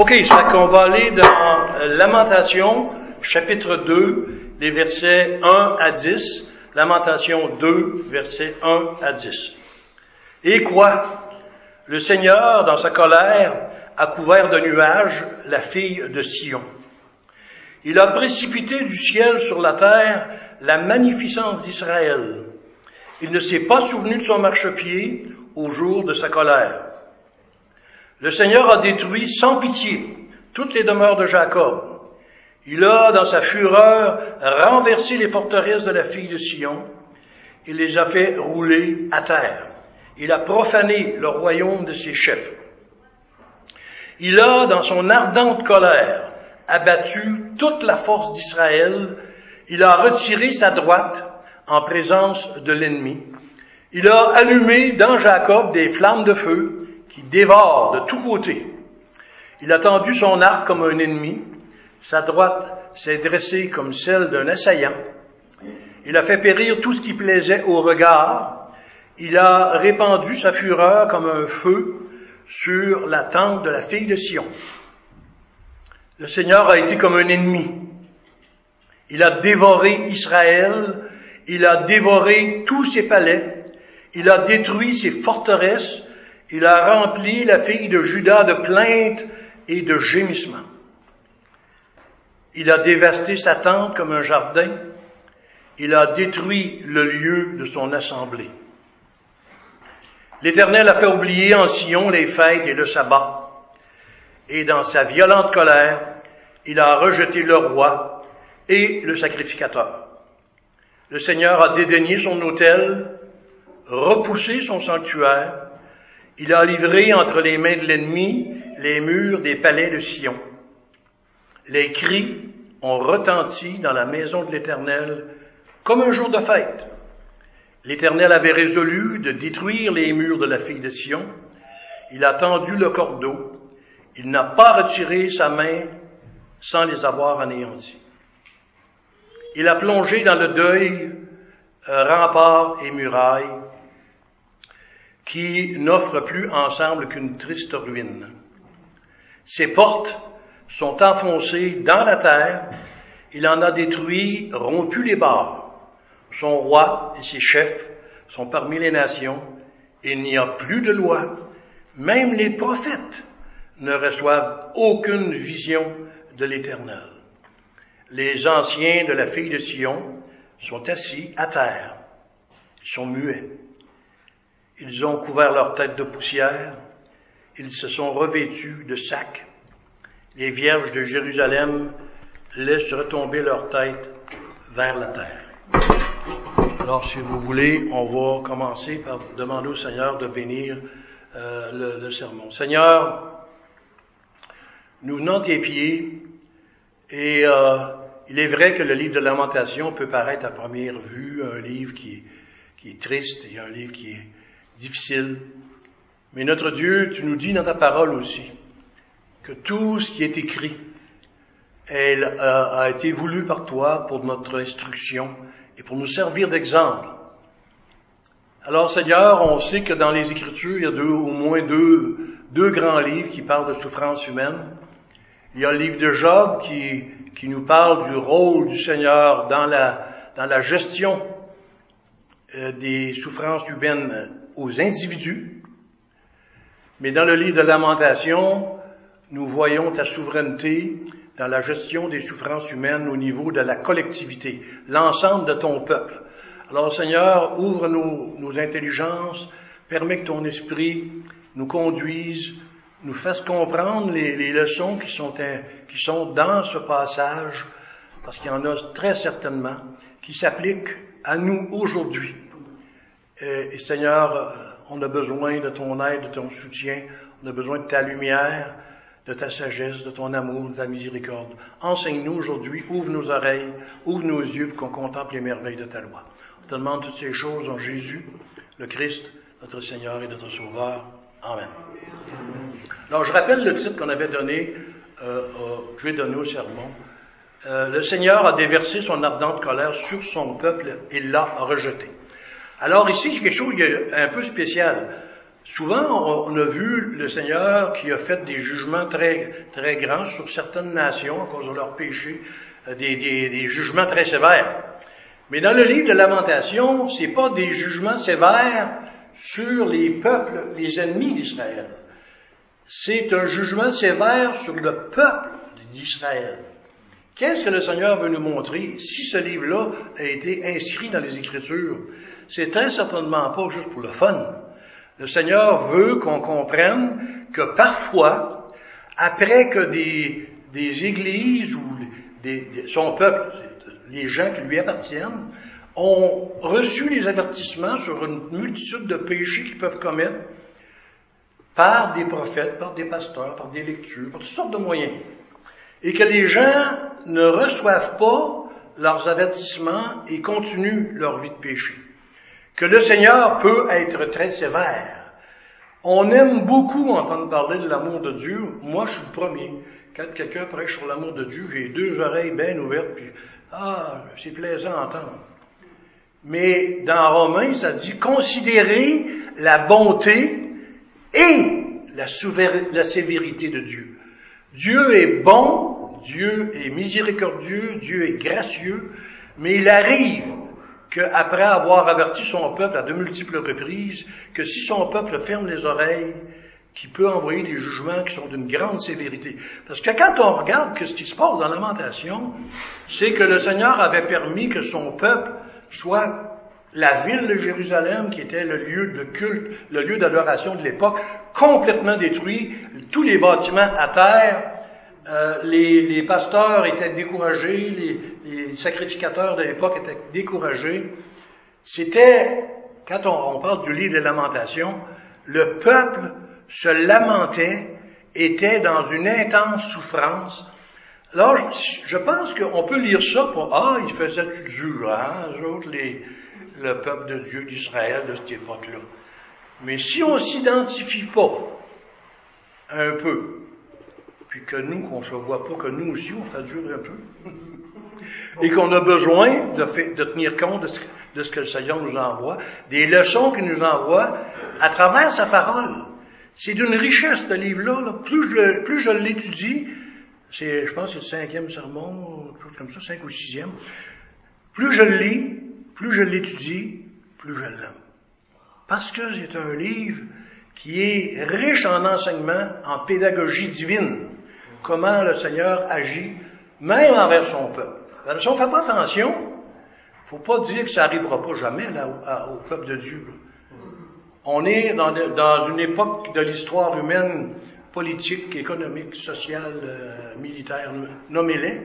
Ok, ça qu'on va aller dans Lamentation, chapitre 2, les versets 1 à 10. Lamentation 2, versets 1 à 10. Et quoi? Le Seigneur, dans sa colère, a couvert de nuages la fille de Sion. Il a précipité du ciel sur la terre la magnificence d'Israël. Il ne s'est pas souvenu de son marchepied au jour de sa colère. Le Seigneur a détruit sans pitié toutes les demeures de Jacob. Il a, dans sa fureur, renversé les forteresses de la fille de Sion. Il les a fait rouler à terre. Il a profané le royaume de ses chefs. Il a, dans son ardente colère, abattu toute la force d'Israël. Il a retiré sa droite en présence de l'ennemi. Il a allumé dans Jacob des flammes de feu qui dévorent de tous côtés. Il a tendu son arc comme un ennemi. Sa droite s'est dressée comme celle d'un assaillant. Il a fait périr tout ce qui plaisait au regard. Il a répandu sa fureur comme un feu sur la tente de la fille de Sion. Le Seigneur a été comme un ennemi. Il a dévoré Israël, il a dévoré tous ses palais, il a détruit ses forteresses, il a rempli la fille de Judas de plaintes et de gémissements. Il a dévasté sa tente comme un jardin, il a détruit le lieu de son assemblée. L'Éternel a fait oublier en Sion les fêtes et le sabbat. Et dans sa violente colère, il a rejeté le roi et le sacrificateur. Le Seigneur a dédaigné son autel, repoussé son sanctuaire. Il a livré entre les mains de l'ennemi les murs des palais de Sion. Les cris ont retenti dans la maison de l'Éternel comme un jour de fête. L'Éternel avait résolu de détruire les murs de la fille de Sion. Il a tendu le cordeau. Il n'a pas retiré sa main sans les avoir anéantis. Il a plongé dans le deuil remparts et murailles qui n'offrent plus ensemble qu'une triste ruine. Ses portes sont enfoncées dans la terre. Il en a détruit, rompu les barres. Son roi et ses chefs sont parmi les nations. Il n'y a plus de loi. Même les prophètes ne reçoivent aucune vision de l'Éternel. Les anciens de la fille de Sion sont assis à terre. Ils sont muets. Ils ont couvert leur tête de poussière. Ils se sont revêtus de sacs. Les vierges de Jérusalem laissent retomber leur tête vers la terre. Alors, si vous voulez, on va commencer par demander au Seigneur de bénir euh, le, sermon. Seigneur, nous venons tes pieds et euh, il est vrai que le livre de lamentation peut paraître à première vue un livre qui, qui est triste et un livre qui est difficile. Mais notre Dieu, tu nous dis dans ta parole aussi que tout ce qui est écrit elle, a été voulu par toi pour notre instruction et pour nous servir d'exemple. Alors Seigneur, on sait que dans les Écritures, il y a deux, au moins deux, deux grands livres qui parlent de souffrance humaine. Il y a le livre de Job qui, qui nous parle du rôle du Seigneur dans la, dans la gestion euh, des souffrances humaines aux individus. Mais dans le livre de Lamentation, nous voyons ta souveraineté dans la gestion des souffrances humaines au niveau de la collectivité, l'ensemble de ton peuple. Alors Seigneur, ouvre nos, intelligences, permets que ton esprit nous conduise, nous fasse comprendre les, leçons qui sont, qui sont dans ce passage, parce qu'il y en a très certainement qui s'appliquent à nous aujourd'hui. Et, et, Seigneur, on a besoin de ton aide, de ton soutien, on a besoin de ta lumière, de ta sagesse, de ton amour, de ta miséricorde. Enseigne-nous aujourd'hui, ouvre nos oreilles, ouvre nos yeux pour qu'on contemple les merveilles de ta loi. On te demande toutes ces choses en Jésus, le Christ, notre Seigneur et notre Sauveur. Amen. Alors, je rappelle le titre qu'on avait donné, euh, je vais donner au sermon. Euh, le Seigneur a déversé son ardente colère sur son peuple et l'a rejeté. Alors ici, a quelque chose un peu spécial. Souvent, on a vu le Seigneur qui a fait des jugements très, très grands sur certaines nations à cause de leurs péchés, euh, des, des, jugements très sévères. Mais dans le livre de Lamentation, c'est pas des jugements sévères sur les peuples, les ennemis d'Israël. C'est un jugement sévère sur le peuple d'Israël. Qu'est-ce que le Seigneur veut nous montrer si ce livre-là a été inscrit dans les Écritures? C'est très certainement pas juste pour le fun. Le Seigneur veut qu'on comprenne que parfois, après que des, des églises ou des, son peuple, les gens qui lui appartiennent, ont reçu les avertissements sur une multitude de péchés qu'ils peuvent commettre par des prophètes, par des pasteurs, par des lectures, par toutes sortes de moyens. Et que les gens ne reçoivent pas leurs avertissements et continuent leur vie de péché que le Seigneur peut être très sévère. On aime beaucoup entendre parler de l'amour de Dieu. Moi, je suis le premier. Quand quelqu'un prêche sur l'amour de Dieu, j'ai deux oreilles bien ouvertes, puis ah, c'est plaisant à entendre. Mais dans Romains, ça dit considérer la bonté et la, la sévérité de Dieu. Dieu est bon, Dieu est miséricordieux, Dieu est gracieux, mais il arrive qu'après avoir averti son peuple à de multiples reprises, que si son peuple ferme les oreilles, qu'il peut envoyer des jugements qui sont d'une grande sévérité. Parce que quand on regarde ce qui se passe dans Lamentation, c'est que le Seigneur avait permis que son peuple soit la ville de Jérusalem, qui était le lieu de culte, le lieu d'adoration de l'époque, complètement détruit, tous les bâtiments à terre, euh, les, pasteurs étaient découragés, les, sacrificateurs de l'époque étaient découragés. C'était, quand on, parle du livre des lamentations, le peuple se lamentait, était dans une intense souffrance. Alors, je, pense qu'on peut lire ça pour, ah, il faisait du dur, hein, autres, les, le peuple de Dieu d'Israël de cette époque-là. Mais si on s'identifie pas un peu puis que nous, qu'on se voit pas que nous aussi, on fait dur un peu. Et qu'on a besoin de, de tenir compte de ce, de ce, que le Seigneur nous envoie, des leçons qu'il nous envoie à travers sa parole. C'est d'une richesse, ce livre-là. Plus je, plus je l'étudie, c'est, je pense que c'est le cinquième sermon, quelque chose comme ça, cinq ou sixième. Plus je le lis, plus je l'étudie, plus je l'aime. Parce que c'est un livre qui est riche en enseignements, en pédagogie divine comment le Seigneur agit, même envers son peuple. Alors, si on ne fait pas attention, faut pas dire que ça n'arrivera pas jamais là, au, peuple de Dieu. On est dans, dans une époque de l'histoire humaine, politique, économique, sociale, euh, militaire, nommez-les,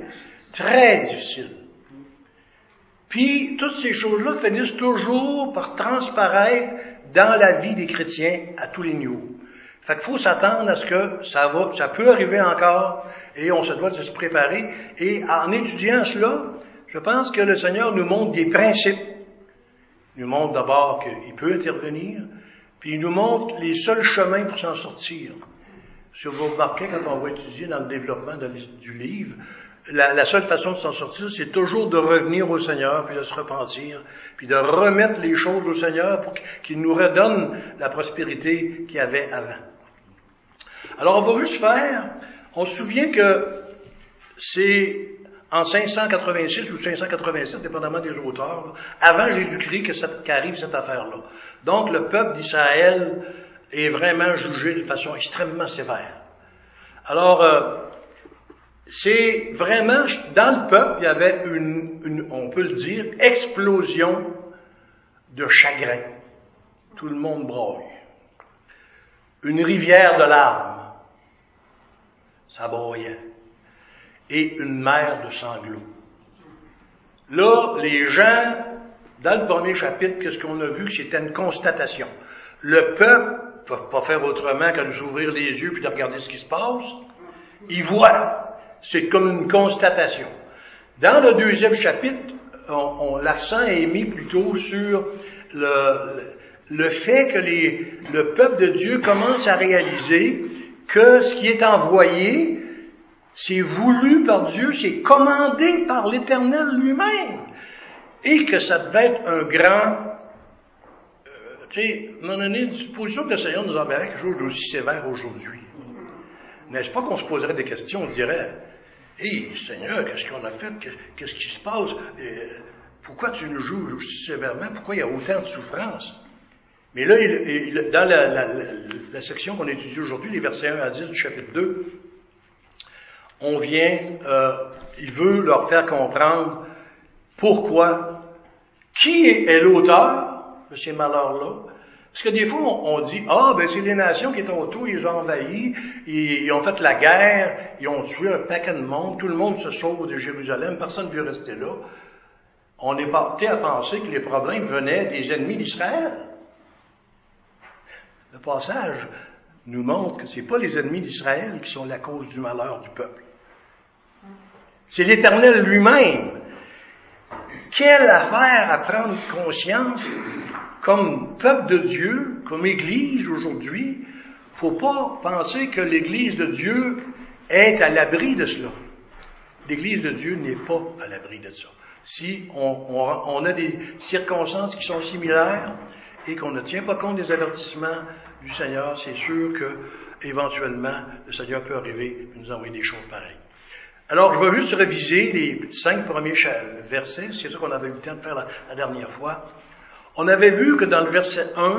très difficile. Puis, toutes ces choses-là finissent toujours par transparaître dans la vie des chrétiens à tous les niveaux. Fait qu'il faut s'attendre à ce que ça va, ça peut arriver encore et on se doit de se préparer. Et en étudiant cela, je pense que le Seigneur nous montre des principes. Il nous montre d'abord qu'il peut intervenir, puis il nous montre les seuls chemins pour s'en sortir. Si vous remarquez, quand on va étudier dans le développement du livre, la, seule façon de s'en sortir, c'est toujours de revenir au Seigneur, puis de se repentir, puis de remettre les choses au Seigneur pour qu'il nous redonne la prospérité qu'il y avait avant. Alors, on va juste faire, on se souvient que c'est en 586 ou 587, dépendamment des auteurs, avant Jésus-Christ qu'arrive cette affaire-là. Donc, le peuple d'Israël est vraiment jugé de façon extrêmement sévère. Alors, euh, c'est vraiment, dans le peuple, il y avait une, une, on peut le dire, explosion de chagrin. Tout le monde broye. Une rivière de larmes ça broyait, et une mer de sanglots. Là, les gens, dans le premier chapitre, qu'est-ce qu'on a vu? C'était une constatation. Le peuple ne peut pas faire autrement que de s'ouvrir les yeux puis de regarder ce qui se passe. Il voit. C'est comme une constatation. Dans le deuxième chapitre, on, l'accent est mis plutôt sur le, fait que le peuple de Dieu commence à réaliser que ce qui est envoyé, c'est voulu par Dieu, c'est commandé par l'Éternel lui-même, et que ça devait être un grand, tu sais, à un moment donné, que le Seigneur nous enverrait quelque chose d'aussi sévère aujourd'hui. N'est-ce pas qu'on se poserait des questions, on dirait, Hé, Seigneur, qu'est-ce qu'on a fait? Qu'est-ce qui se passe? Euh, pourquoi tu nous joues aussi sévèrement? Pourquoi il y a autant de souffrance? Mais là, dans la, section qu'on étudie aujourd'hui, les versets 1 à 10 du chapitre 2, on vient, euh, il veut leur faire comprendre pourquoi, qui est l'auteur de ces malheurs-là, parce que des fois, on, dit, ah, ben c'est les nations qui étaient autour, ils ont envahi, ils, ont fait la guerre, ils ont tué un paquet de monde, tout le monde se sauve de Jérusalem, personne ne veut rester là. On est porté à penser que les problèmes venaient des ennemis d'Israël. Le passage nous montre que ce n'est pas les ennemis d'Israël qui sont la cause du malheur du peuple. C'est l'Éternel lui-même. Quelle affaire à prendre conscience comme peuple de Dieu, comme Église aujourd'hui, faut pas penser que l'Église de Dieu est à l'abri de cela. L'Église de Dieu n'est pas à l'abri de ça. Si on, a des circonstances qui sont similaires et qu'on ne tient pas compte des avertissements du Seigneur, c'est sûr que éventuellement le Seigneur peut arriver et nous envoyer des choses pareilles. Alors, je vais juste réviser les cinq premiers versets, c'est ça qu'on avait eu le temps de faire la dernière fois. On avait vu que dans le verset 1,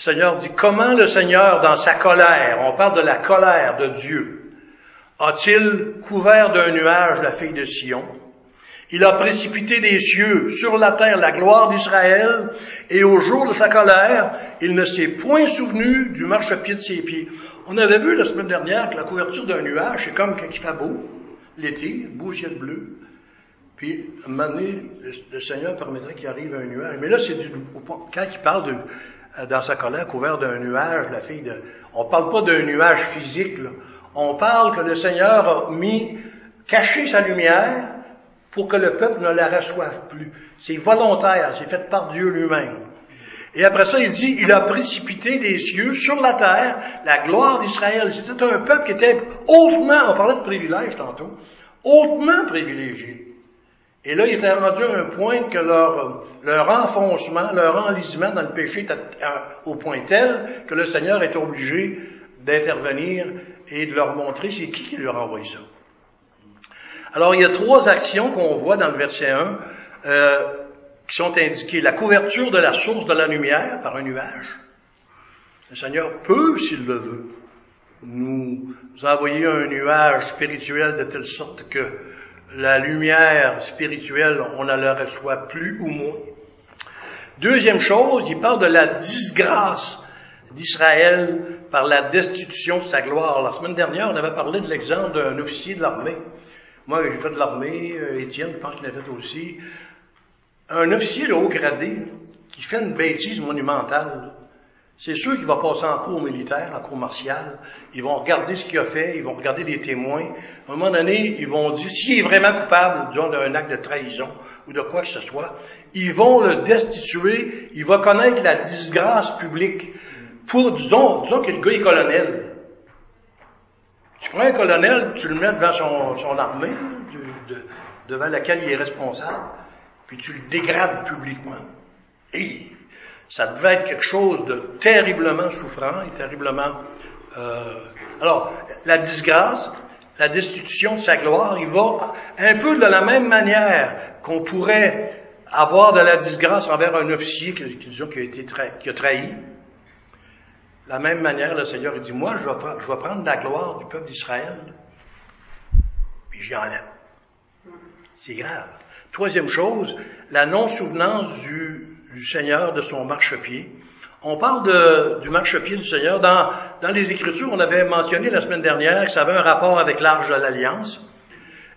le Seigneur dit, comment le Seigneur, dans sa colère, on parle de la colère de Dieu, a-t-il couvert d'un nuage la fille de Sion? Il a précipité des cieux sur la terre la gloire d'Israël, et au jour de sa colère, il ne s'est point souvenu du marchepied de ses pieds. On avait vu la semaine dernière que la couverture d'un nuage, c'est comme quand il fait beau, l'été, beau ciel bleu, puis, un moment le, Seigneur permettrait qu'il arrive un nuage. Mais là, c'est du, quand il parle de, euh, dans sa colère couvert d'un nuage, la fille de, on parle pas d'un nuage physique. On parle que le Seigneur a mis, caché sa lumière pour que le peuple ne la reçoive plus. C'est volontaire, c'est fait par Dieu lui-même. Et après ça, il dit, il a précipité des cieux sur la terre la gloire d'Israël. C'était un peuple qui était hautement, on parlait de privilège tantôt, hautement privilégié. Et là, il était rendu à un point que leur, leur enfoncement, leur enlisement dans le péché était au point tel que le Seigneur est obligé d'intervenir et de leur montrer c'est qui qui leur a envoyé ça. Alors, il y a trois actions qu'on voit dans le verset 1 euh, qui sont indiquées. La couverture de la source de la lumière par un nuage. Le Seigneur peut, s'il le veut, nous envoyer un nuage spirituel de telle sorte que la lumière spirituelle, on ne la reçoit plus ou moins. Deuxième chose, il parle de la disgrâce d'Israël par la destitution de sa gloire. La semaine dernière, on avait parlé de l'exemple d'un officier de l'armée. Moi, j'ai fait de l'armée, euh, Étienne, je pense qu'il l'a fait aussi. Un officier de haut gradé qui fait une bêtise monumentale, c'est sûr qu'il va passer en cours militaire, en cours martial. Ils vont regarder ce qu'il a fait, ils vont regarder les témoins. À un moment donné, ils vont dire, s'il est vraiment coupable, disons, d'un acte de trahison ou de quoi que ce soit, ils vont le destituer, il va connaître la disgrâce publique. Pour, disons, disons que le gars est colonel. Tu prends un colonel, tu le mets devant son, armée, devant laquelle il est responsable, puis tu le dégrades publiquement. Et ça devait être quelque chose de terriblement souffrant et terriblement... Euh, alors, la disgrâce, la destitution de sa gloire, il va un peu de la même manière qu'on pourrait avoir de la disgrâce envers un officier qui, a, été qui a trahi. La même manière, le Seigneur dit, moi, je vais, prendre la gloire du peuple d'Israël, puis j'y enlève. C'est grave. Troisième chose, la non-souvenance du du Seigneur, de son marchepied. On parle de, du marchepied du Seigneur. Dans, les Écritures, on avait mentionné la semaine dernière que ça avait un rapport avec l'arche de l'Alliance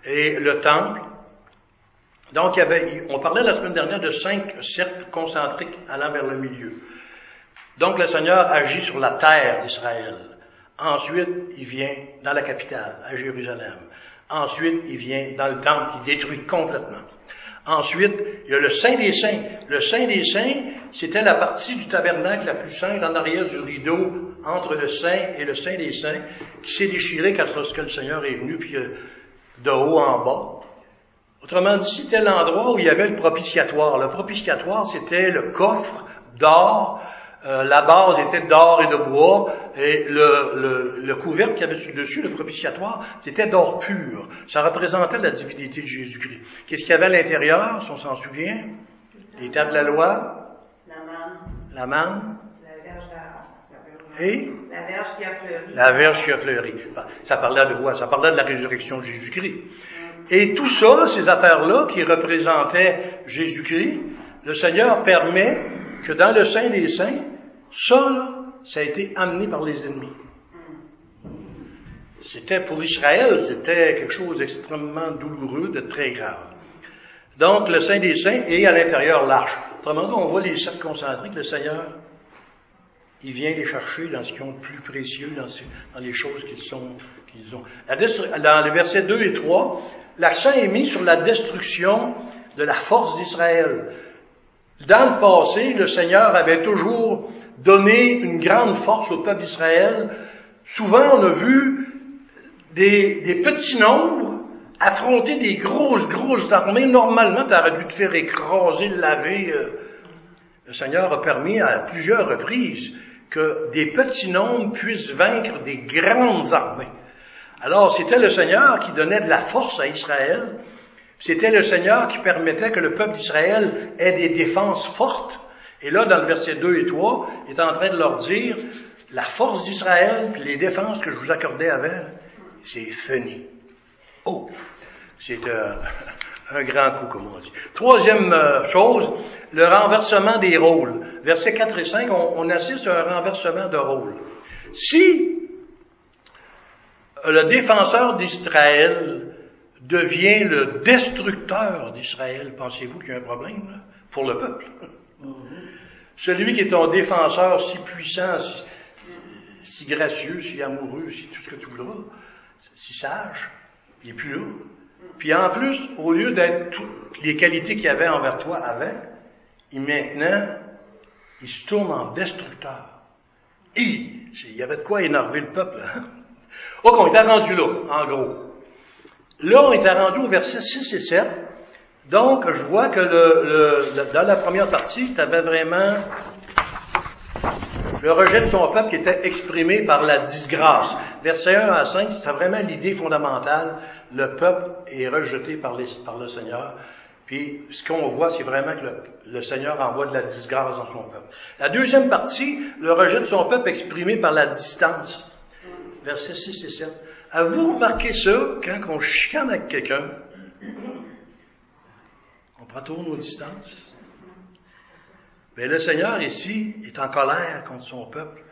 et le temple. Donc, avait, on parlait la semaine dernière de cinq cercles concentriques allant vers le milieu. Donc, le Seigneur agit sur la terre d'Israël. Ensuite, il vient dans la capitale, à Jérusalem. Ensuite, il vient dans le temple qui détruit complètement. Ensuite, il y a le Saint des Saints. Le Saint des Saints, c'était la partie du tabernacle la plus sainte en arrière du rideau entre le Saint et le Saint des Saints, qui s'est déchiré quand le Seigneur est venu, puis euh, de haut en bas. Autrement dit, c'était l'endroit où il y avait le propitiatoire. Le propitiatoire, c'était le coffre d'or. Euh, la base était d'or et de bois, et le, le, le couvercle qu'il y avait dessus, le propitiatoire, c'était d'or pur. Ça représentait la divinité de Jésus-Christ. Qu'est-ce qu'il y avait à l'intérieur, si on s'en souvient? Les tables de la loi? La manne. La manne. La verge d'art. Et? La verge qui a fleuri. La verge qui a fleuri. Ça parlait de quoi? Ça parlait de la résurrection de Jésus-Christ. Et tout ça, ces affaires-là qui représentaient Jésus-Christ, le Seigneur permet que dans le sein des saints, ça, là, ça a été amené par les ennemis. C'était pour Israël, c'était quelque chose d'extrêmement douloureux, de très grave. Donc, le sein des saints et à l'intérieur l'arche. Autrement dit, on voit les cercles concentrés que le Seigneur, il vient les chercher dans ce qu'ils ont de plus précieux, dans, les choses qu'ils ont. Dans les versets 2 et 3, l'accent est mis sur la destruction de la force d'Israël. Dans le passé, le Seigneur avait toujours donné une grande force au peuple d'Israël. Souvent, on a vu des, petits nombres affronter des grosses, grosses armées. Normalement, tu aurais dû te faire écraser, laver. Euh. Le Seigneur a permis à plusieurs reprises que des petits nombres puissent vaincre des grandes armées. Alors, c'était le Seigneur qui donnait de la force à Israël. C'était le Seigneur qui permettait que le peuple d'Israël ait des défenses fortes. Et là, dans le verset 2 et 3, il est en train de leur dire, la force d'Israël, puis les défenses que je vous accordais avec, c'est fini. Oh, c'est euh, un grand coup, comme on dit. Troisième euh, chose, le renversement des rôles. Versets 4 et 5, on, on assiste à un renversement de rôle. Si le défenseur d'Israël devient le destructeur d'Israël, pensez-vous qu'il y a un problème là, pour le peuple? Celui qui est ton défenseur si puissant, si, si, gracieux, si amoureux, si tout ce que tu voudras, si sage, il n'est plus là. Puis en plus, au lieu d'être toutes les qualités qu'il avait envers toi avant, il maintenant, il se tourne en destructeur. Et il y avait de quoi énerver le peuple. Hein? Ok, on était rendu là, en gros. Là, on était rendu au verset 6 et 7. Donc, je vois que le, le, dans la première partie, tu avais vraiment le rejet de son peuple qui était exprimé par la disgrâce. Verset 1 à 5, c'est vraiment l'idée fondamentale. Le peuple est rejeté par, le Seigneur. Puis, ce qu'on voit, c'est vraiment que le, le, Seigneur envoie de la disgrâce dans son peuple. La deuxième partie, le rejet de son peuple exprimé par la distance. Verset 6 et 7. Avez-vous remarqué ça quand on chicane avec quelqu'un? On prend toujours nos distances. Mais le Seigneur ici est en colère contre son peuple.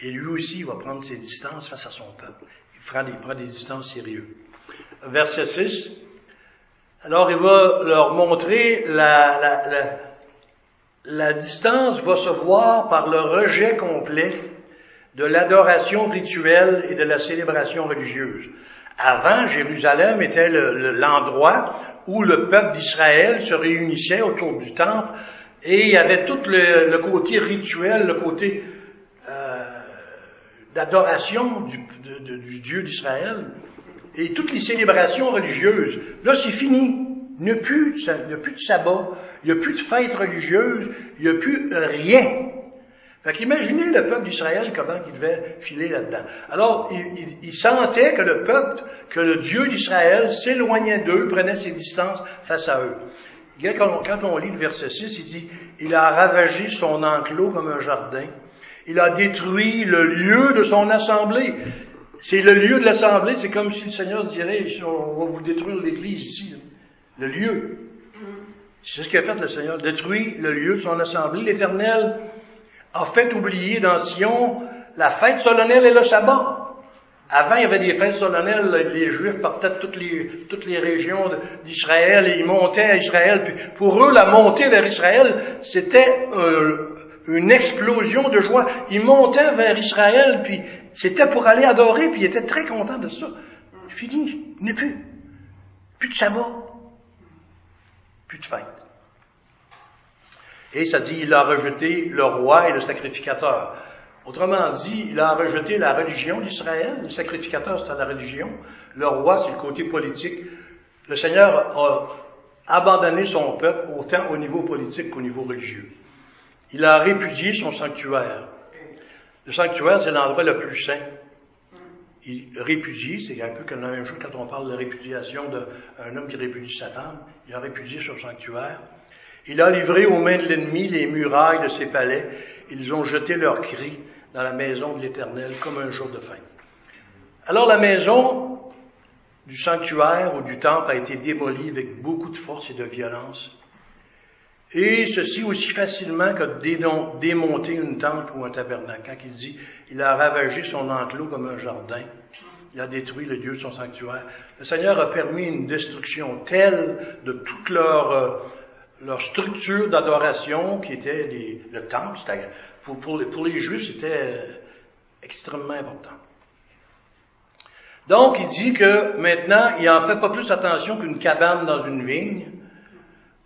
Et lui aussi, il va prendre ses distances face à son peuple. Il prend des, distances sérieuses. Verset 6. Alors, il va leur montrer la, la distance va se voir par le rejet complet de l'adoration rituelle et de la célébration religieuse. Avant, Jérusalem était l'endroit le, où le peuple d'Israël se réunissait autour du temple et il y avait tout le, côté rituel, le côté euh, d'adoration du, Dieu d'Israël et toutes les célébrations religieuses. Là, c'est fini. Il n'y a, plus, il n'y a plus de sabbat, il n'y a plus de fêtes religieuses, il n'y a plus rien. Fait qu'imaginez le peuple d'Israël comment il devait filer là-dedans. Alors, il, il, il, sentait que le peuple, que le Dieu d'Israël s'éloignait d'eux, prenait ses distances face à eux. Quand on lit le verset 6, il dit, il a ravagé son enclos comme un jardin. Il a détruit le lieu de son assemblée. C'est le lieu de l'assemblée, c'est comme si le Seigneur dirait, on va vous détruire l'église ici. Le lieu. C'est ce qu'a fait le Seigneur, détruit le lieu de son assemblée. L'Éternel a fait oublier dans Sion la fête solennelle et le sabbat. Avant, il y avait des fêtes solennelles, les Juifs partaient de toutes les, régions d'Israël et ils montaient à Israël. Pour eux, la montée vers Israël, c'était euh, une explosion de joie. Ils montaient vers Israël, puis c'était pour aller adorer, puis ils étaient très contents de ça. Fini, il plus. Plus de sabbat. Plus de fête. Et ça dit, il a rejeté le roi et le sacrificateur. Autrement dit, il a rejeté la religion d'Israël. Le sacrificateur, c'était la religion. Le roi, c'est le côté politique. Le Seigneur a abandonné son peuple autant au niveau politique qu'au niveau religieux. il a répudié son sanctuaire. Le sanctuaire, c'est l'endroit le plus saint. Il répudie, c'est un peu comme la même chose quand on parle de répudiation d'un homme qui répudie sa femme. Il a répudié son sanctuaire. Il a livré aux mains de l'ennemi les murailles de ses palais. Ils ont jeté leurs cris dans la maison de l'Éternel comme un jour de fin. Alors la maison du sanctuaire ou du temple a été démolie avec beaucoup de force et de violence. Et ceci aussi facilement que démonter une tente ou un tabernacle. Quand il dit, il a ravagé son enclos comme un jardin. Il a détruit le lieu de son sanctuaire. Le Seigneur a permis une destruction telle de toute leur, euh, leur structure d'adoration qui était le temple. Pour, pour, pour, les Juifs, c'était euh, extrêmement important. Donc, il dit que maintenant, il n'en fait pas plus attention qu'une cabane dans une vigne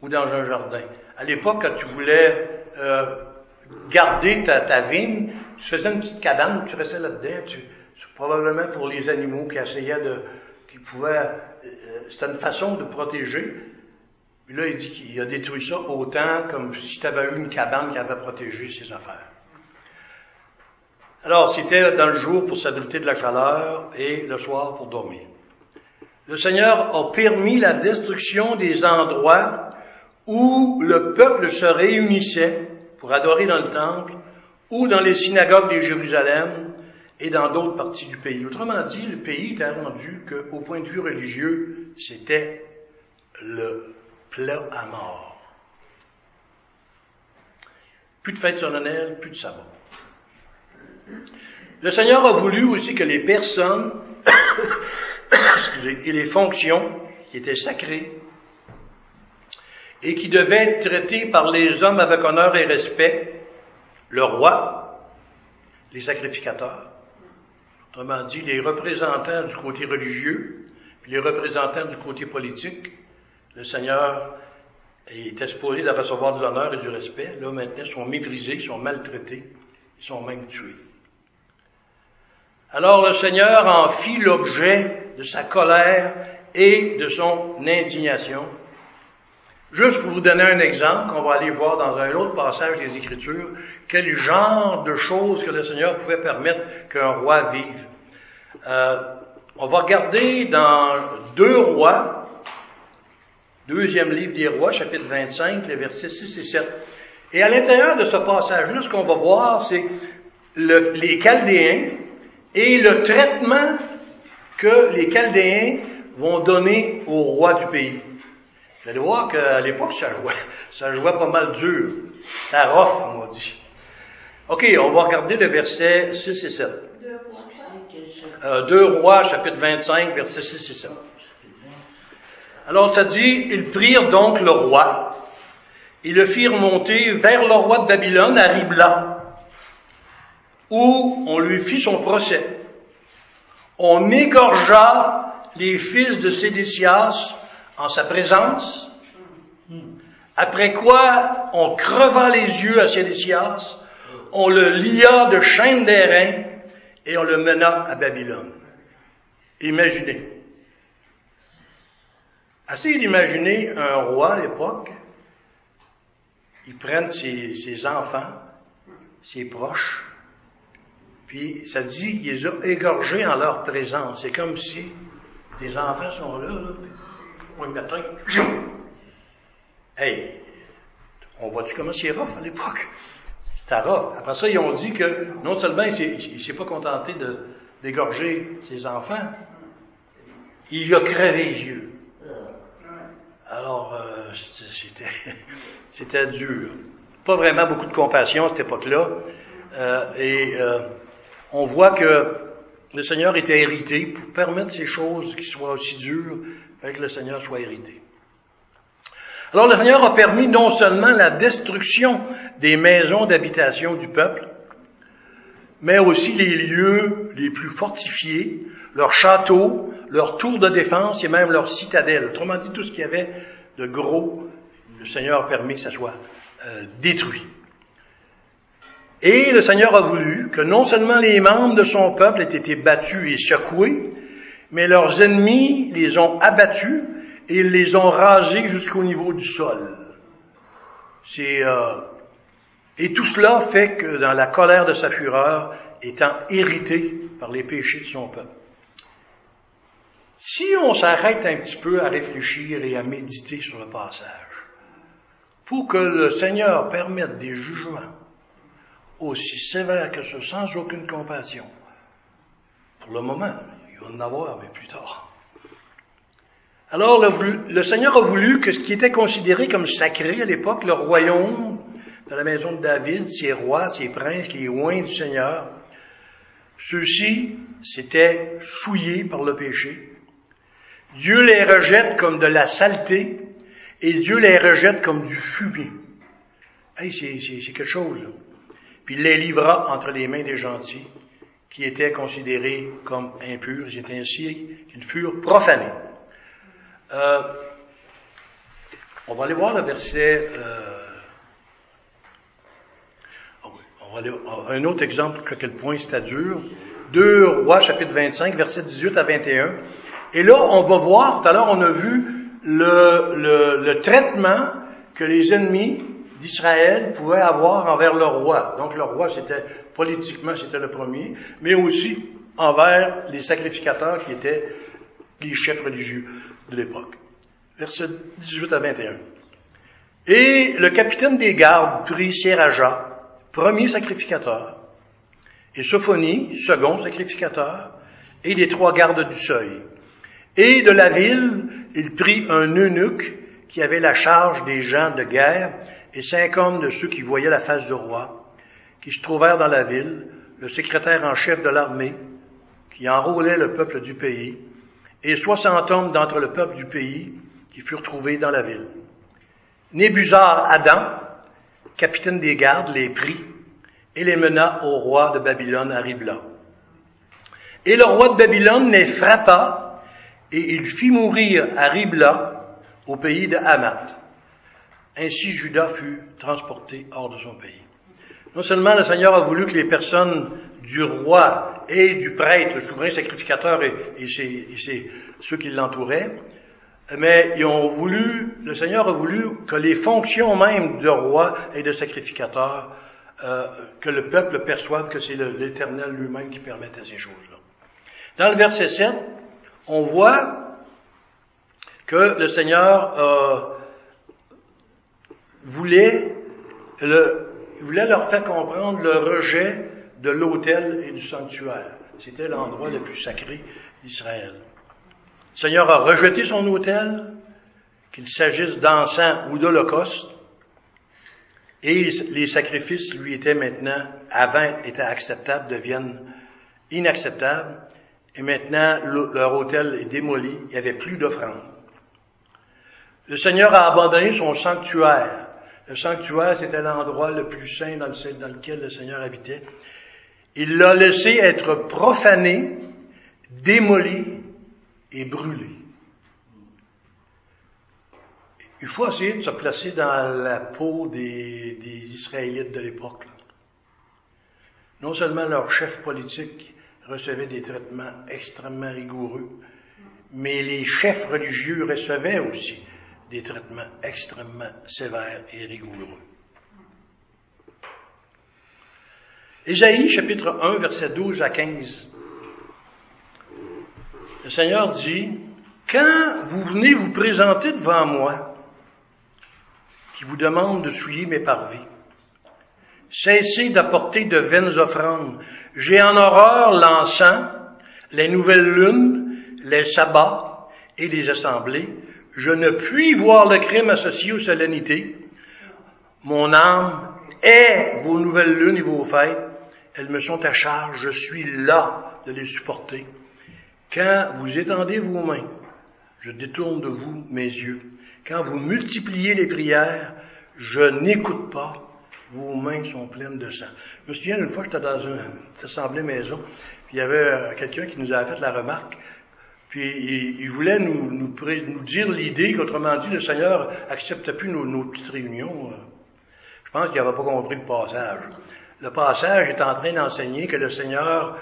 ou dans un jardin. À l'époque, quand tu voulais euh, garder ta, ta, vigne, tu faisais une petite cabane, tu restais là-dedans, tu, probablement pour les animaux qui essayaient de, qui pouvaient, euh, c'était une façon de protéger. Puis là, il dit qu'il a détruit ça autant comme si tu avais eu une cabane qui avait protégé ses affaires. Alors, c'était dans le jour pour s'abriter de la chaleur et le soir pour dormir. Le Seigneur a permis la destruction des endroits où le peuple se réunissait pour adorer dans le temple ou dans les synagogues de Jérusalem et dans d'autres parties du pays. Autrement dit, le pays était rendu qu'au point de vue religieux, c'était le plat à mort. Plus de fêtes solennelles, plus de sabbat. Le Seigneur a voulu aussi que les personnes et les fonctions qui étaient sacrées et qui devaient être traitées par les hommes avec honneur et respect, le roi, les sacrificateurs, autrement dit les représentants du côté religieux, les représentants du côté politique, le Seigneur était supposé de recevoir de l'honneur et du respect, là maintenant sont méprisés, sont maltraités, ils sont même tués. Alors le Seigneur en fit l'objet de sa colère et de son indignation. Juste pour vous donner un exemple, qu'on va aller voir dans un autre passage des Écritures, quel genre de choses que le Seigneur pouvait permettre qu'un roi vive. Euh, on va regarder dans deux rois, deuxième livre des rois, chapitre 25, les versets 6 et 7. Et à l'intérieur de ce passage-là, ce qu'on va voir, c'est les Chaldéens et le traitement que les Chaldéens vont donner au roi du pays. Vous allez voir qu'à l'époque, ça jouait, ça jouait pas mal dur. Ça rough, on m'a dit. OK, on va regarder le verset 6 et 7. Euh, 2 rois, chapitre 25, verset 6 et 7. Alors ça dit, ils prirent donc le roi, ils le firent monter vers le roi de Babylone à Ribla, où on lui fit son procès. On égorgea les fils de Sédécias en sa présence, après quoi on creva les yeux à Sédécias, on le lia de chaînes d'airain et on le mena à Babylone. Imaginez. Essayez d'imaginer un roi à l'époque, il prenne ses, enfants, ses proches, puis ça dit qu'il les a égorgés en leur présence. C'est comme si tes enfants sont là, là matin, hey, on voit-tu comment c'est rough à l'époque? C'était rough. Après ça, ils ont dit que non seulement il ne s'est pas contenté d'égorger ses enfants, il a crevé les yeux. Alors, euh, c'était, dur. Pas vraiment beaucoup de compassion à cette époque-là. Euh, et euh, on voit que le Seigneur était hérité pour permettre ces choses qui soient aussi dures, avec que le Seigneur soit hérité. Alors le Seigneur a permis non seulement la destruction des maisons d'habitation du peuple, mais aussi les lieux les plus fortifiés, leurs châteaux, leurs tours de défense et même leurs citadelles. Autrement dit, tout ce qu'il y avait de gros, le Seigneur a permis que ça soit euh, détruit. Et le Seigneur a voulu que non seulement les membres de son peuple aient été battus et secoués, mais leurs ennemis les ont abattus et les ont rasés jusqu'au niveau du sol. C'est euh, Et tout cela fait que dans la colère de sa fureur, étant irrité par les péchés de son peuple. Si on s'arrête un petit peu à réfléchir et à méditer sur le passage, pour que le Seigneur permette des jugements aussi sévères que ce, sans aucune compassion, pour le moment, il va en avoir, mais plus tard. Alors, le, le, Seigneur a voulu que ce qui était considéré comme sacré à l'époque, le royaume de la maison de David, ses rois, ses princes, les oins du Seigneur, ceux-ci s'étaient souillés par le péché. Dieu les rejette comme de la saleté et Dieu les rejette comme du fumier. Hey, c'est quelque chose. Puis il les livra entre les mains des gentils, qui étaient considérés comme impurs. C'est ainsi qu'ils furent profanés. Euh, on va aller voir le verset. Euh, on va aller, un autre exemple à quel point c'était dur. 2 Rois, chapitre 25, verset 18 à 21. Et là, on va voir, tout à l'heure, on a vu le, le, le traitement que les ennemis d'Israël pouvaient avoir envers leur roi. Donc le roi, c'était politiquement, c'était le premier, mais aussi envers les sacrificateurs qui étaient les chefs religieux de l'époque. Verset 18 à 21. Et le capitaine des gardes prit Séraja, premier sacrificateur, et Sophonie, second sacrificateur, et les trois gardes du seuil. Et de la ville, il prit un eunuque qui avait la charge des gens de guerre et cinq hommes de ceux qui voyaient la face du roi, qui se trouvèrent dans la ville, le secrétaire en chef de l'armée, qui enrôlait le peuple du pays, et soixante hommes d'entre le peuple du pays qui furent trouvés dans la ville. Nébuzard Adam, capitaine des gardes, les prit et les mena au roi de Babylone à Ribla. Et le roi de Babylone les frappa et il fit mourir à Ribla au pays de Hamath. Ainsi Judas fut transporté hors de son pays. Non seulement le Seigneur a voulu que les personnes du roi et du prêtre, le souverain sacrificateur et, et, ceux qui l'entouraient, mais ils ont voulu, le Seigneur a voulu que les fonctions même de roi et de sacrificateur, euh, que le peuple perçoive que c'est l'Éternel lui-même qui permettait ces choses-là. Dans le verset 7, on voit que le Seigneur euh, voulait, le, voulait leur faire comprendre le rejet de l'autel et du sanctuaire. C'était l'endroit le plus sacré d'Israël. Le Seigneur a rejeté son autel, qu'il s'agisse d'encens ou d'holocauste, et les sacrifices lui étaient maintenant, avant étaient acceptables, deviennent inacceptables, et maintenant leur autel est démoli, il n'y avait plus d'offrande. Le Seigneur a abandonné son sanctuaire. Le sanctuaire, c'était l'endroit le plus saint dans, lequel le Seigneur habitait. Il l'a laissé être profané, démoli et brûlé. Il faut essayer de se placer dans la peau des, Israélites de l'époque. Non seulement leur chef politique recevait des traitements extrêmement rigoureux, mais les chefs religieux recevaient aussi des traitements extrêmement sévères et rigoureux. Ésaïe chapitre 1 verset 12 à 15. Le Seigneur dit, quand vous venez vous présenter devant moi, qui vous demande de souiller mes parvis, cessez d'apporter de vaines offrandes. J'ai en horreur l'encens, les nouvelles lunes, les sabbats et les assemblées, je ne puis voir le crime associé aux solennités. Mon âme est vos nouvelles lunes et vos fêtes. Elles me sont à charge. Je suis là de les supporter. Quand vous étendez vos mains, je détourne de vous mes yeux. Quand vous multipliez les prières, je n'écoute pas. Vos mains sont pleines de sang. Je me souviens une fois, j'étais dans une assemblée maison, puis il y avait quelqu'un qui nous avait fait la remarque. Puis il, voulait nous, dire l'idée qu'autrement dit, le Seigneur acceptait plus nos, nos petites réunions. Euh. Je pense qu'il n'avait pas compris le passage. Le passage est en train d'enseigner que le Seigneur,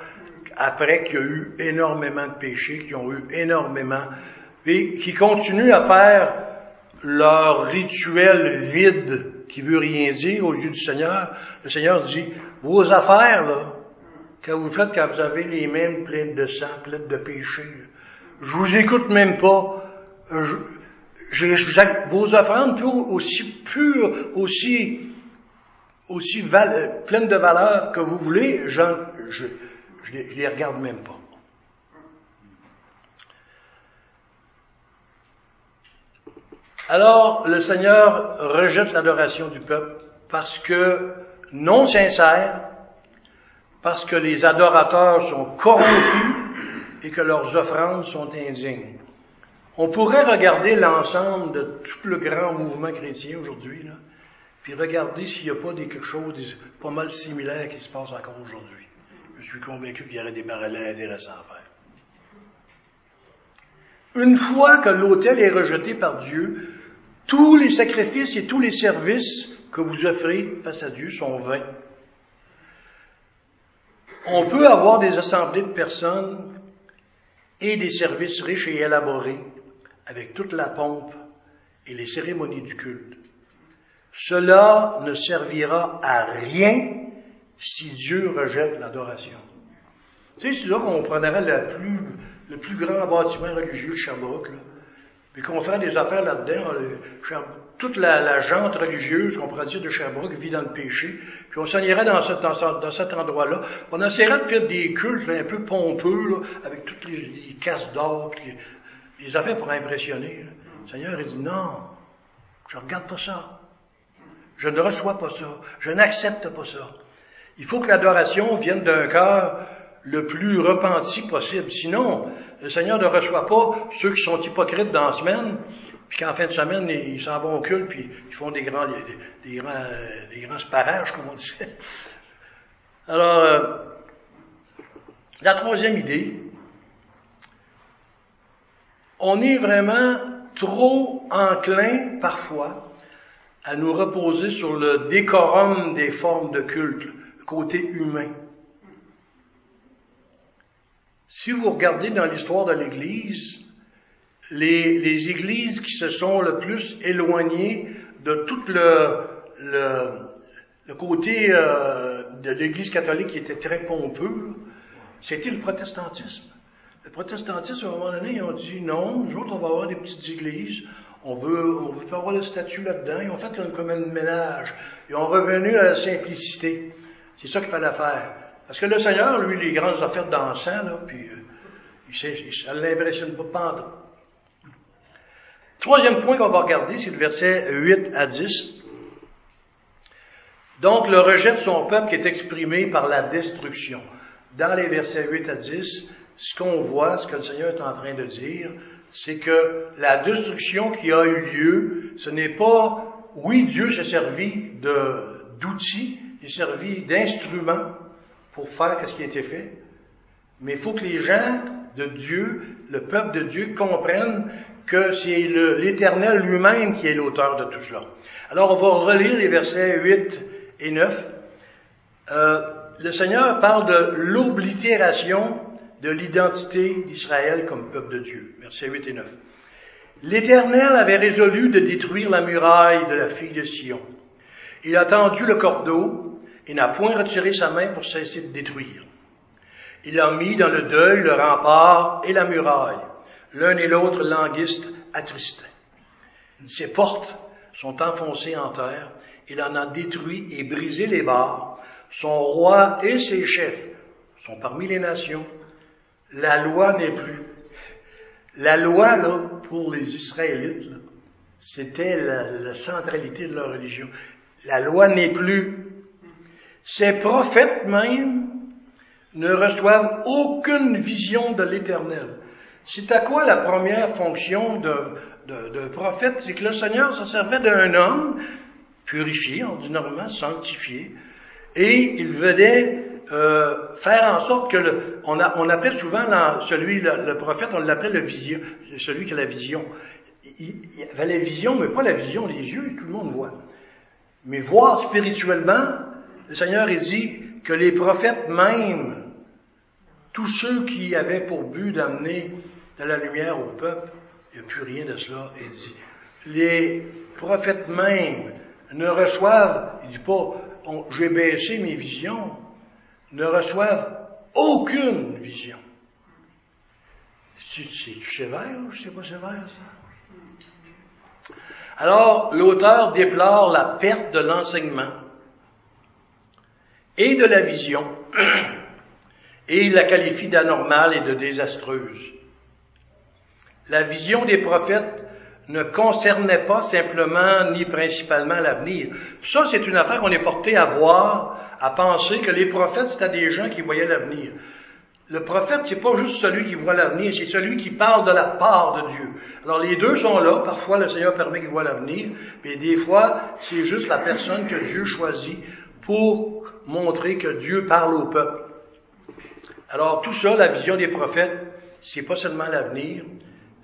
après qu'il y a eu énormément de péchés, qui ont eu énormément, et qui continuent à faire leur rituel vide qui veut rien dire aux yeux du Seigneur. Le Seigneur dit, vos affaires, là, quand vous faites quand vous avez les mains pleines de sang, pleines de péché, je vous écoute même pas. Je, je, je, vos offrandes aussi pures, aussi, aussi pleines de valeur que vous voulez, je, je, je les, les regarde même pas. Alors, le Seigneur rejette l'adoration du peuple parce que non sincère, parce que les adorateurs sont corrompus et que leurs offrandes sont indignes. On pourrait regarder l'ensemble de tout le grand mouvement chrétien aujourd'hui, puis regarder s'il n'y a pas quelque chose de pas mal similaire qui se passe encore aujourd'hui. Je suis convaincu qu'il y aurait des parallèles intéressants à faire. Une fois que l'autel est rejeté par Dieu, tous les sacrifices et tous les services que vous offrez face à Dieu sont vains. On peut avoir des assemblées de personnes et des services riches et élaborés avec toute la pompe et les cérémonies du culte. Cela ne servira à rien si Dieu rejette l'adoration. Tu sais, c'est là qu'on prendrait le plus, le plus grand bâtiment religieux de Sherbrooke, là, puis qu'on ferait des affaires là-dedans. Toute la, la jante religieuse, qu'on dire, de Sherbrooke vit dans le péché. Puis on s'en irait dans, cet, dans cet endroit-là. On essaierait de faire des cultes un peu pompeux, là, avec toutes les, les casses d'or, les, affaires pour impressionner. Le Seigneur, il dit, non, je regarde pas ça. Je ne reçois pas ça. Je n'accepte pas ça. Il faut que l'adoration vienne d'un cœur le plus repenti possible. Sinon, le Seigneur ne reçoit pas ceux qui sont hypocrites dans la semaine, puis qu'en fin de semaine, ils s'en vont au culte, puis ils font des grands, des, grands, des grands sparages, comme on dit. Alors, euh, la troisième idée, on est vraiment trop enclin, parfois, à nous reposer sur le décorum des formes de culte, côté humain. Si vous regardez dans l'histoire de l'Église, les, églises qui se sont le plus éloignées de tout le, côté euh, de l'Église catholique qui était très pompeux, c'était le protestantisme. Le protestantisme, à un moment donné, ils ont dit non, nous autres, on va avoir des petites églises, on veut, on veut pas avoir le statut là-dedans. Ils ont fait comme un ménage. Ils ont revenu à la simplicité. C'est ça qu'il fallait faire. Parce que le Seigneur, lui, les grandes affaires d'encens, là, puis euh, il sait, ça ne l'impressionne pas pendant. Troisième point qu'on va regarder, c'est le verset 8 à 10. Donc, le rejet de son peuple qui est exprimé par la destruction. Dans les versets 8 à 10, ce qu'on voit, ce que le Seigneur est en train de dire, c'est que la destruction qui a eu lieu, ce n'est pas, oui, Dieu s'est servi d'outils, il s'est servi d'instruments pour faire ce qui a été fait, mais il faut que les gens de Dieu, le peuple de Dieu, comprennent que c'est l'Éternel lui-même qui est l'auteur de tout cela. Alors on va relire les versets 8 et 9. Euh, le Seigneur parle de l'oblitération de l'identité d'Israël comme peuple de Dieu. Versets 8 et 9. L'Éternel avait résolu de détruire la muraille de la fille de Sion. Il a tendu le cordeau et n'a point retiré sa main pour cesser de détruire. Il a mis dans le deuil le rempart et la muraille. L'un et l'autre languissent attristés. Ses portes sont enfoncées en terre. Il en a détruit et brisé les barres. Son roi et ses chefs sont parmi les nations. La loi n'est plus. La loi, là, pour les Israélites, c'était la, la centralité de leur religion. La loi n'est plus. Ces prophètes même ne reçoivent aucune vision de l'éternel. C'est à quoi la première fonction de, de, prophète? C'est que le Seigneur se servait d'un homme purifié, ordinairement sanctifié, et il venait euh, faire en sorte que le, on, a, on appelle souvent la, celui, le, prophète, on l'appelait le vision, celui qui a la vision. Il, il avait la vision, mais pas la vision les yeux, tout le monde voit. Mais voir spirituellement, le Seigneur il dit que les prophètes même, tous ceux qui avaient pour but d'amener de la lumière au peuple, il n'y a plus rien de cela. Il dit, les prophètes même ne reçoivent, il dit pas, j'ai baissé mes visions, ne reçoivent aucune vision. C'est c'est sévère ou c'est pas sévère, ça? Alors, l'auteur déplore la perte de l'enseignement et de la vision, et il la qualifie d'anormale et de désastreuse. La vision des prophètes ne concernait pas simplement ni principalement l'avenir. Ça, c'est une affaire qu'on est porté à voir, à penser que les prophètes, c'était des gens qui voyaient l'avenir. Le prophète, c'est pas juste celui qui voit l'avenir, c'est celui qui parle de la part de Dieu. Alors les deux sont là. Parfois, le Seigneur permet qu'il voit l'avenir, mais des fois, c'est juste la personne que Dieu choisit pour montrer que Dieu parle au peuple. Alors tout ça, la vision des prophètes, c'est pas seulement l'avenir,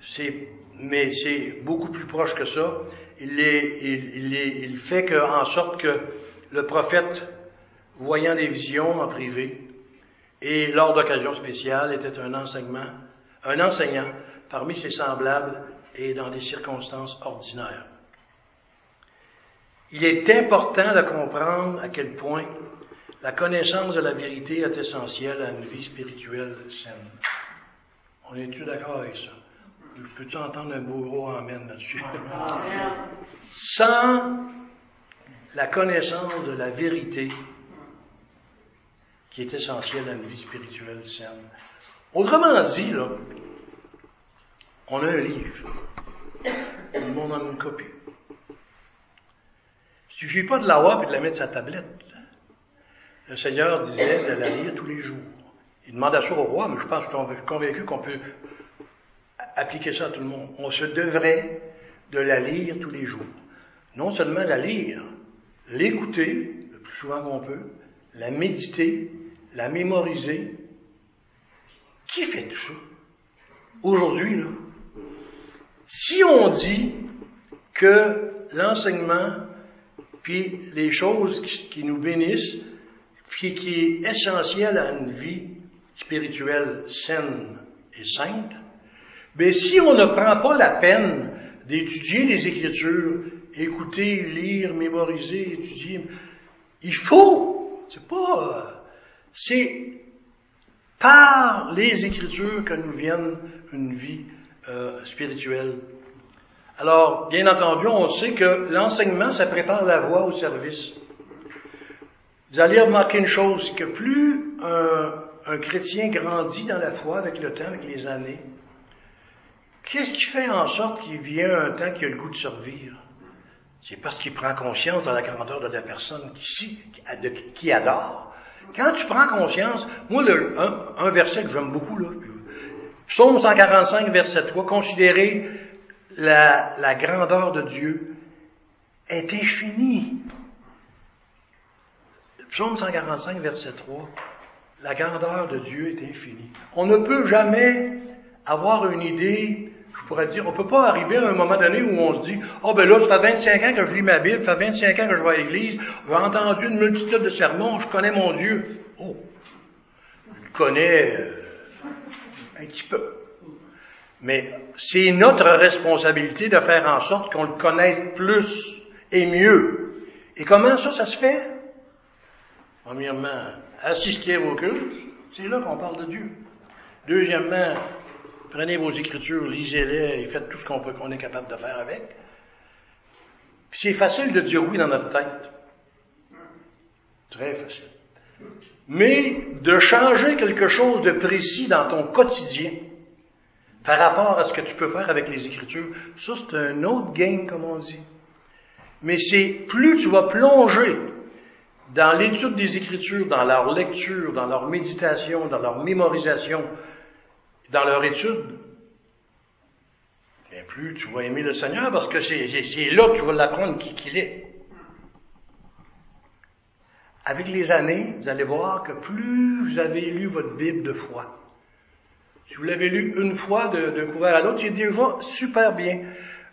c'est, mais c'est beaucoup plus proche que ça. Il, est, il, il, est, il fait que, en sorte que le prophète, voyant des visions en privé, et lors d'occasions spéciales, était un enseignement, un enseignant parmi ses semblables et dans des circonstances ordinaires. Il est important de comprendre à quel point la connaissance de la vérité est essentielle à une vie spirituelle saine. On est-tu d'accord avec ça? Peux-tu entendre un beau gros amen là-dessus? Sans la connaissance de la vérité, qui est essentielle à une vie spirituelle saine. Autrement dit, là, on a un livre. Tout le monde en a une copie. Il suffit pas de l'avoir et de la mettre sur sa tablette. Le Seigneur disait de la lire tous les jours. Il demandait ça au roi, mais je pense que je suis convaincu qu'on peut appliquer ça à tout le monde. On se devrait de la lire tous les jours. Non seulement la lire, l'écouter le plus souvent qu'on peut, la méditer, la mémoriser. Qui fait tout ça? Aujourd'hui, là. Si on dit que l'enseignement, puis les choses qui nous bénissent, puis qui est essentiel à une vie spirituelle saine et sainte, mais si on ne prend pas la peine d'étudier les Écritures, écouter, lire, mémoriser, étudier, il faut, c'est pas, c'est par les Écritures que nous vienne une vie euh, spirituelle. Alors, bien entendu, on sait que l'enseignement, ça prépare la voie au service. Vous allez remarquer une chose, que plus un, chrétien grandit dans la foi avec le temps, avec les années, qu'est-ce qui fait en sorte qu'il vient un temps qui a le goût de servir? C'est parce qu'il prend conscience de la grandeur de la personne qui, adore. Quand tu prends conscience, moi, un, verset que j'aime beaucoup, là, Psaume 145, verset 3, considérer la grandeur de Dieu est infinie. Psaume 145, verset 3, la grandeur de Dieu est infinie. On ne peut jamais avoir une idée je pourrais dire, on peut pas arriver à un moment donné où on se dit, oh ben là, ça fait 25 ans que je lis ma Bible, ça fait 25 ans que je vais à l'église, j'ai entendu une multitude de sermons, je connais mon Dieu. Oh, je le connais euh, un petit peu. Mais c'est notre responsabilité de faire en sorte qu'on le connaisse plus et mieux. Et comment ça, ça se fait? Premièrement, assister à vos cultes, c'est là qu'on parle de Dieu. Deuxièmement, Prenez vos écritures, lisez-les et faites tout ce qu'on peut, qu'on est capable de faire avec. C'est facile de dire oui dans notre tête. Très facile. Mais de changer quelque chose de précis dans ton quotidien par rapport à ce que tu peux faire avec les écritures, ça c'est un autre game, comme on dit. Mais c'est plus tu vas plonger dans l'étude des écritures, dans leur lecture, dans leur méditation, dans leur mémorisation, dans leur étude, plus tu vas aimer le Seigneur parce que c'est, là que tu vas l'apprendre qui qu'il est. Avec les années, vous allez voir que plus vous avez lu votre Bible de foi, si vous l'avez lu une fois de, de couvert à l'autre, c'est déjà super bien.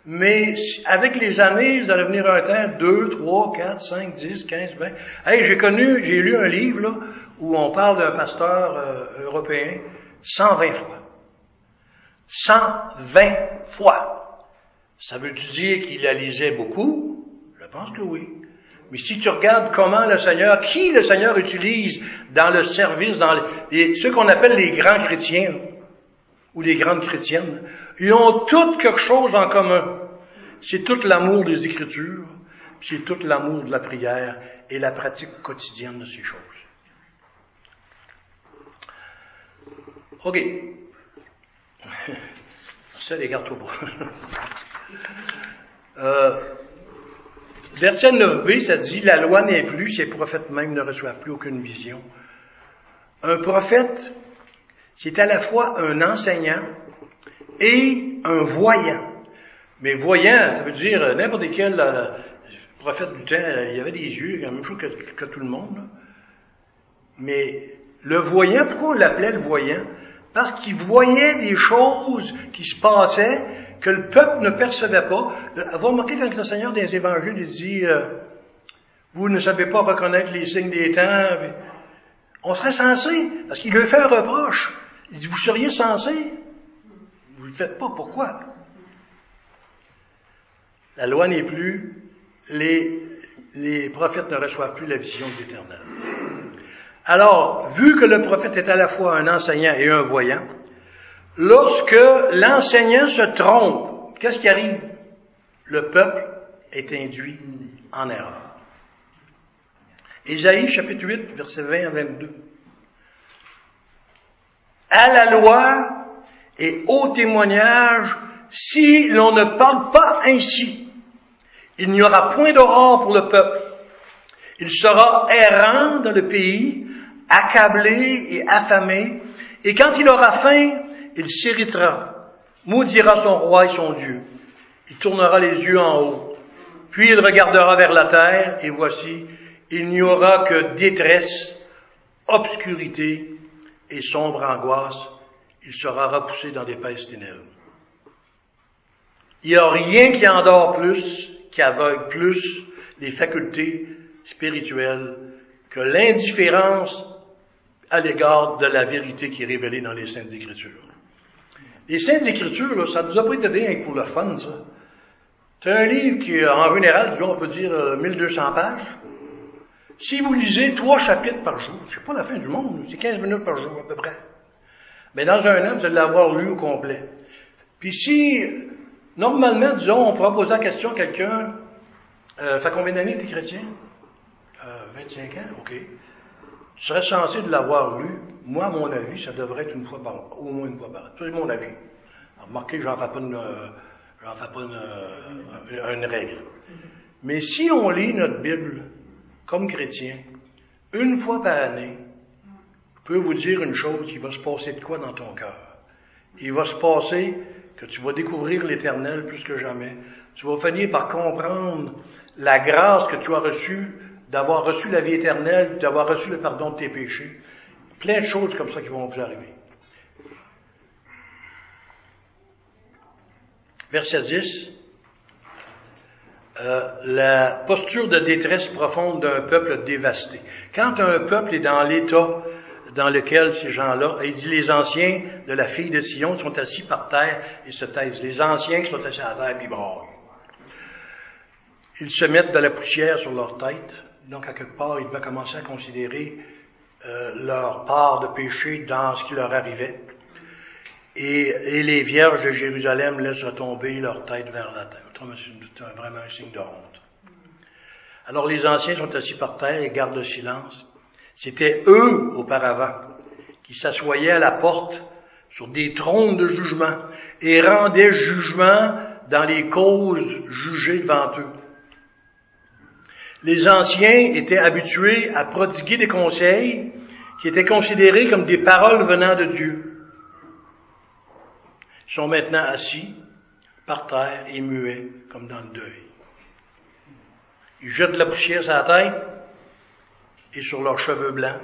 Mais avec les années, vous allez venir un temps, 2, 3, 4, 5, 10, 15, 20. Hey, j'ai connu, j'ai lu un livre là, où on parle d'un pasteur euh, européen 120 fois. 120 fois. Ça veut-tu dire qu'il la lisait beaucoup? Je pense que oui. Mais si tu regardes comment le Seigneur, qui le Seigneur utilise dans le service, dans les, ceux qu'on appelle les grands chrétiens, ou les grandes chrétiennes, ils ont toutes quelque chose en commun. C'est tout l'amour des Écritures, c'est tout l'amour de la prière et la pratique quotidienne de ces choses. OK. Ça, les garde au euh, verset 9b, ça dit, la loi n'est plus, ses prophètes même ne reçoivent plus aucune vision. Un prophète, c'est à la fois un enseignant et un voyant. Mais voyant, ça veut dire euh, n'importe quel euh, prophète du temps, il y avait des yeux, la même chose que, tout le monde. Mais le voyant, pourquoi on l'appelait le voyant? Parce qu'il voyait des choses qui se passaient que le peuple ne percevait pas. Vous remarquez quand le Seigneur des évangiles il dit euh, Vous ne savez pas reconnaître les signes des temps. On serait censé, parce qu'il lui fait un reproche. Vous seriez censé. Vous ne le faites pas. Pourquoi? La loi n'est plus, les, les prophètes ne reçoivent plus la vision de l'Éternel. Alors, vu que le prophète est à la fois un enseignant et un voyant, lorsque l'enseignant se trompe, qu'est-ce qui arrive? Le peuple est induit en erreur. Ésaïe chapitre 8, versets 20 à 22. À la loi et au témoignage, si l'on ne parle pas ainsi, il n'y aura point d'aurore pour le peuple. Il sera errant dans le pays, accablé et affamé, et quand il aura faim, il s'irritera, maudira son roi et son Dieu. Il tournera les yeux en haut, puis il regardera vers la terre, et voici, il n'y aura que détresse, obscurité et sombre angoisse. Il sera repoussé dans d'épaisses ténèbres. Il n'y a rien qui endort plus qui aveugle plus les facultés spirituelles que l'indifférence à l'égard de la vérité qui est révélée dans les Saintes Écritures. Les Saintes Écritures, là, ça nous a pas été donné pour le fun, ça. C'est un livre qui, en général, disons, on peut dire 1200 euh, pages. Si vous lisez trois chapitres par jour, c'est pas la fin du monde, c'est 15 minutes par jour à peu près. Mais dans un an, vous allez l'avoir lu au complet. Puis si Normalement, disons, on pourra poser la question à quelqu'un, euh, fait combien d'années que tu es chrétien? Euh, 25 ans, OK. Tu serais censé de l'avoir lu. Moi, à mon avis, ça devrait être une fois par an, au moins une fois par an. C'est mon avis. Alors, remarquez, j'en fais pas une, euh, j'en fais pas une, euh, une règle. Mais si on lit notre Bible comme chrétien, une fois par année, je peux vous dire une chose, il va se passer de quoi dans ton cœur? Il va se passer que tu vas découvrir l'Éternel plus que jamais. Tu vas finir par comprendre la grâce que tu as reçue d'avoir reçu la vie éternelle, d'avoir reçu le pardon de tes péchés. Plein de choses comme ça qui vont vous arriver. Verset 10. Euh, la posture de détresse profonde d'un peuple dévasté. Quand un peuple est dans l'état dans lequel ces gens-là, il dit les anciens de la fille de Sion sont assis par terre et se taisent. Les anciens qui sont assis à terre, ils braillent. Ils se mettent de la poussière sur leur tête. Donc, à quelque part, ils devaient commencer à considérer euh, leur part de péché dans ce qui leur arrivait. Et, et, les vierges de Jérusalem laissent tomber leur tête vers la terre. Alors les anciens sont assis par terre et gardent le silence. C'était eux, auparavant, qui s'assoyaient à la porte sur des trônes de jugement et rendaient jugement dans les causes jugées devant eux. Les anciens étaient habitués à prodiguer des conseils qui étaient considérés comme des paroles venant de Dieu. Ils sont maintenant assis par terre et muets comme dans le deuil. Ils jettent la poussière sur la tête et sur leurs cheveux blancs,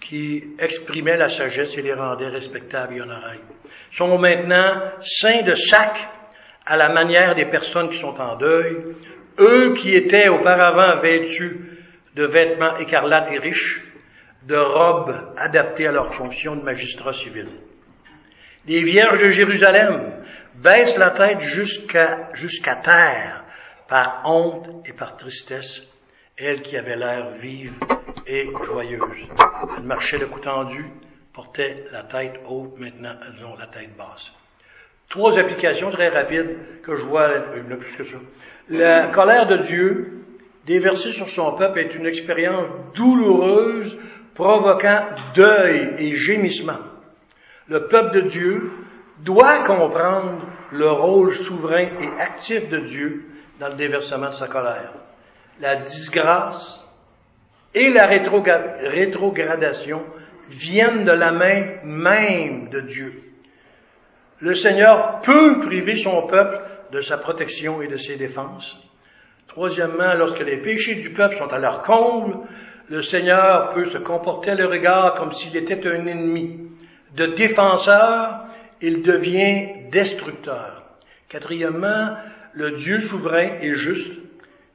qui exprimaient la sagesse et les rendaient respectables et honorables. Sont maintenant saints de sac à la manière des personnes qui sont en deuil, eux qui étaient auparavant vêtus de vêtements écarlates et riches, de robes adaptées à leur fonction de magistrat civil. Les vierges de Jérusalem baissent la tête jusqu'à jusqu'à terre par honte et par tristesse elle qui avait l'air vive et joyeuse. Elle marchait le cou tendu, portait la tête haute, maintenant elles ont la tête basse. Trois applications très rapides que je vois, il n'y a plus que ça. La colère de Dieu déversée sur son peuple est une expérience douloureuse, provoquant deuil et gémissement. Le peuple de Dieu doit comprendre le rôle souverain et actif de Dieu dans le déversement de sa colère. La disgrâce et la rétrogradation viennent de la main même de Dieu. Le Seigneur peut priver son peuple de sa protection et de ses défenses. Troisièmement, lorsque les péchés du peuple sont à leur comble, le Seigneur peut se comporter à le regard comme s'il était un ennemi. De défenseur, il devient destructeur. Quatrièmement, le Dieu souverain et juste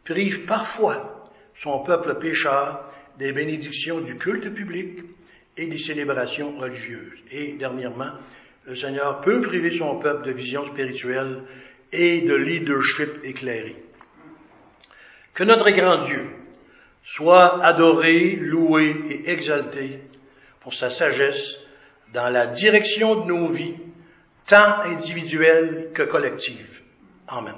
prive parfois son peuple pécheur des bénédictions du culte public et des célébrations religieuses. Et dernièrement, le Seigneur peut priver son peuple de vision spirituelle et de leadership éclairé. Que notre grand Dieu soit adoré, loué et exalté pour sa sagesse dans la direction de nos vies, tant individuelles que collectives. Amen.